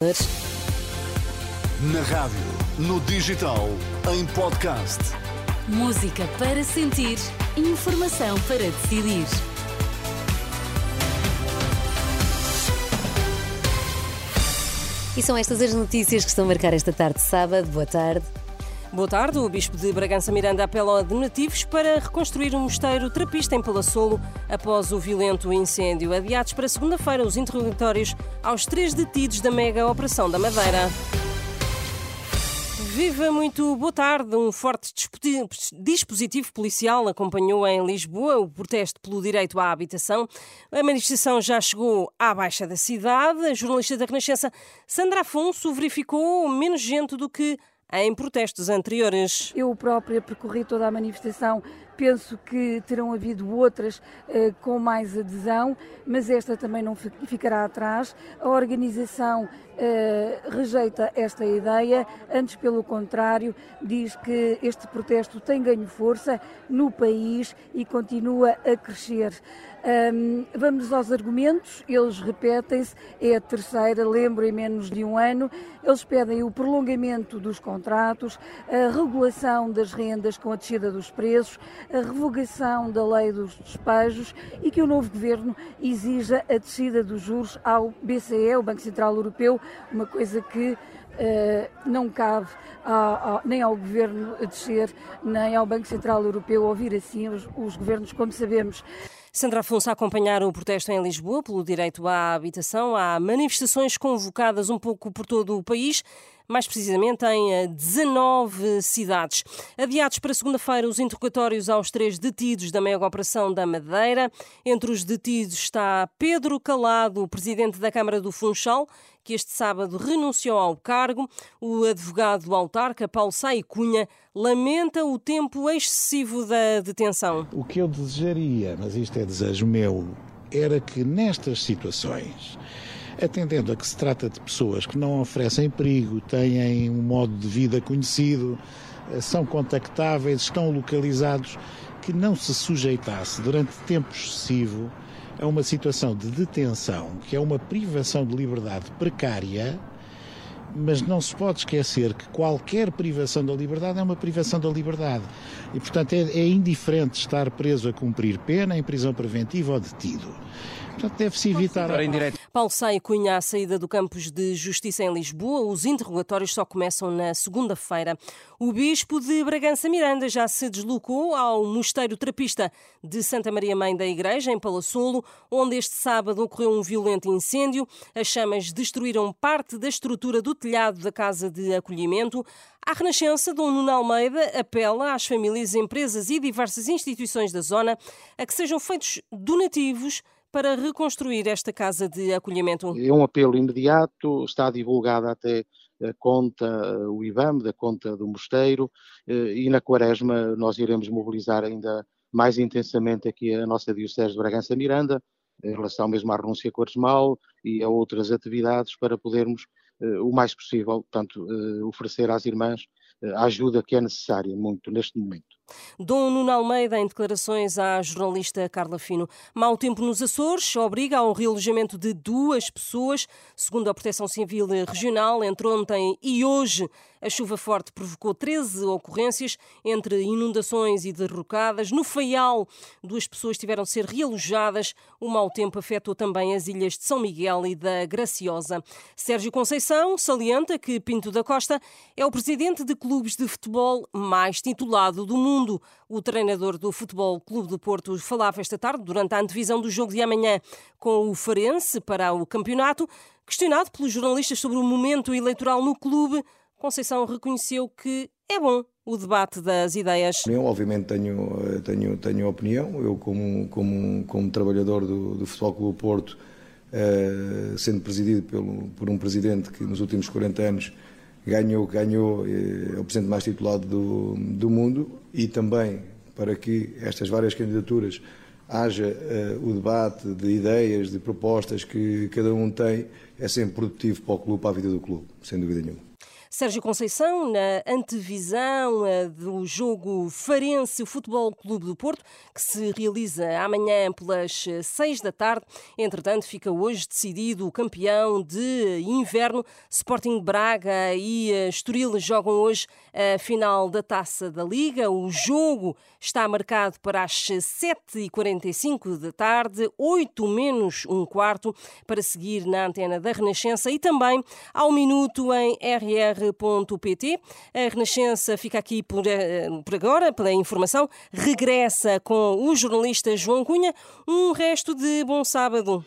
Na rádio, no digital, em podcast. Música para sentir, informação para decidir. E são estas as notícias que estão a marcar esta tarde de sábado. Boa tarde. Boa tarde. O Bispo de Bragança Miranda apela a donativos para reconstruir um mosteiro trapista em Palassolo após o violento incêndio. Adiados para segunda-feira os interrogatórios aos três detidos da mega Operação da Madeira. Viva muito boa tarde. Um forte dispositivo policial acompanhou em Lisboa o protesto pelo direito à habitação. A manifestação já chegou à baixa da cidade. A jornalista da Renascença, Sandra Afonso, verificou menos gente do que em protestos anteriores. Eu própria percorri toda a manifestação, penso que terão havido outras eh, com mais adesão, mas esta também não ficará atrás. A organização eh, rejeita esta ideia, antes pelo contrário, diz que este protesto tem ganho força no país e continua a crescer. Um, vamos aos argumentos, eles repetem-se, é a terceira, lembro, em menos de um ano. Eles pedem o prolongamento dos contratos, a regulação das rendas com a descida dos preços, a revogação da lei dos despejos e que o novo governo exija a descida dos juros ao BCE, o Banco Central Europeu, uma coisa que Uh, não cabe nem ao Governo descer, nem ao Banco Central Europeu ouvir assim os, os governos, como sabemos. Sandra Afonso a acompanhar o protesto em Lisboa pelo direito à habitação. Há manifestações convocadas um pouco por todo o país mais precisamente em 19 eh, cidades. Adiados para segunda-feira os interrogatórios aos três detidos da mega operação da Madeira. Entre os detidos está Pedro Calado, presidente da Câmara do Funchal, que este sábado renunciou ao cargo. O advogado autarca Paulo Sai Cunha lamenta o tempo excessivo da detenção. O que eu desejaria, mas isto é desejo meu, era que nestas situações atendendo a que se trata de pessoas que não oferecem perigo, têm um modo de vida conhecido, eh, são contactáveis, estão localizados, que não se sujeitasse durante tempo excessivo a uma situação de detenção, que é uma privação de liberdade precária, mas não se pode esquecer que qualquer privação da liberdade é uma privação da liberdade. E, portanto, é, é indiferente estar preso a cumprir pena em prisão preventiva ou detido. Portanto, deve-se evitar. Paulo Sai Cunha, à saída do campus de Justiça em Lisboa, os interrogatórios só começam na segunda-feira. O Bispo de Bragança Miranda já se deslocou ao Mosteiro Trapista de Santa Maria Mãe da Igreja, em Palassolo, onde este sábado ocorreu um violento incêndio. As chamas destruíram parte da estrutura do telhado da casa de acolhimento. A Renascença, Dom Nuno Almeida apela às famílias, empresas e diversas instituições da zona a que sejam feitos donativos para reconstruir esta casa de acolhimento? É um apelo imediato, está divulgada até a conta, o IBAM, da conta do mosteiro, eh, e na quaresma nós iremos mobilizar ainda mais intensamente aqui a nossa Diocese de Bragança Miranda, em relação mesmo à renúncia quaresmal e a outras atividades, para podermos, eh, o mais possível, portanto, eh, oferecer às irmãs a ajuda que é necessária muito neste momento. Dom Nuno Almeida, em declarações à jornalista Carla Fino. Mau tempo nos Açores obriga ao realojamento de duas pessoas, segundo a Proteção Civil Regional, entre ontem e hoje. A chuva forte provocou 13 ocorrências entre inundações e derrocadas. No Faial, duas pessoas tiveram de ser realojadas. O mau tempo afetou também as ilhas de São Miguel e da Graciosa. Sérgio Conceição salienta que Pinto da Costa é o presidente de clubes de futebol mais titulado do mundo mundo. O treinador do Futebol Clube do Porto falava esta tarde, durante a antevisão do jogo de amanhã com o Farense para o campeonato. Questionado pelos jornalistas sobre o momento eleitoral no clube, Conceição reconheceu que é bom o debate das ideias. Eu, obviamente, tenho, tenho, tenho opinião. Eu, como, como, como trabalhador do, do Futebol Clube do Porto, uh, sendo presidido pelo, por um presidente que nos últimos 40 anos ganhou, ganhou eh, é o presidente mais titulado do, do mundo e também para que estas várias candidaturas haja uh, o debate de ideias, de propostas que cada um tem, é sempre produtivo para o clube, para a vida do clube, sem dúvida nenhuma. Sérgio Conceição, na antevisão eh, do jogo Farense, Futebol Clube do Porto, que se realiza amanhã pelas eh, seis da tarde. Entretanto, fica hoje decidido o campeão de inverno. Sporting Braga e eh, Estoril jogam hoje a final da Taça da Liga. O jogo está marcado para as 7h45 da tarde, 8 menos um quarto, para seguir na antena da Renascença e também ao minuto em rr.pt. A Renascença fica aqui por, eh, por agora, pela informação, regressa com o jornalista João Cunha. Um resto de bom sábado.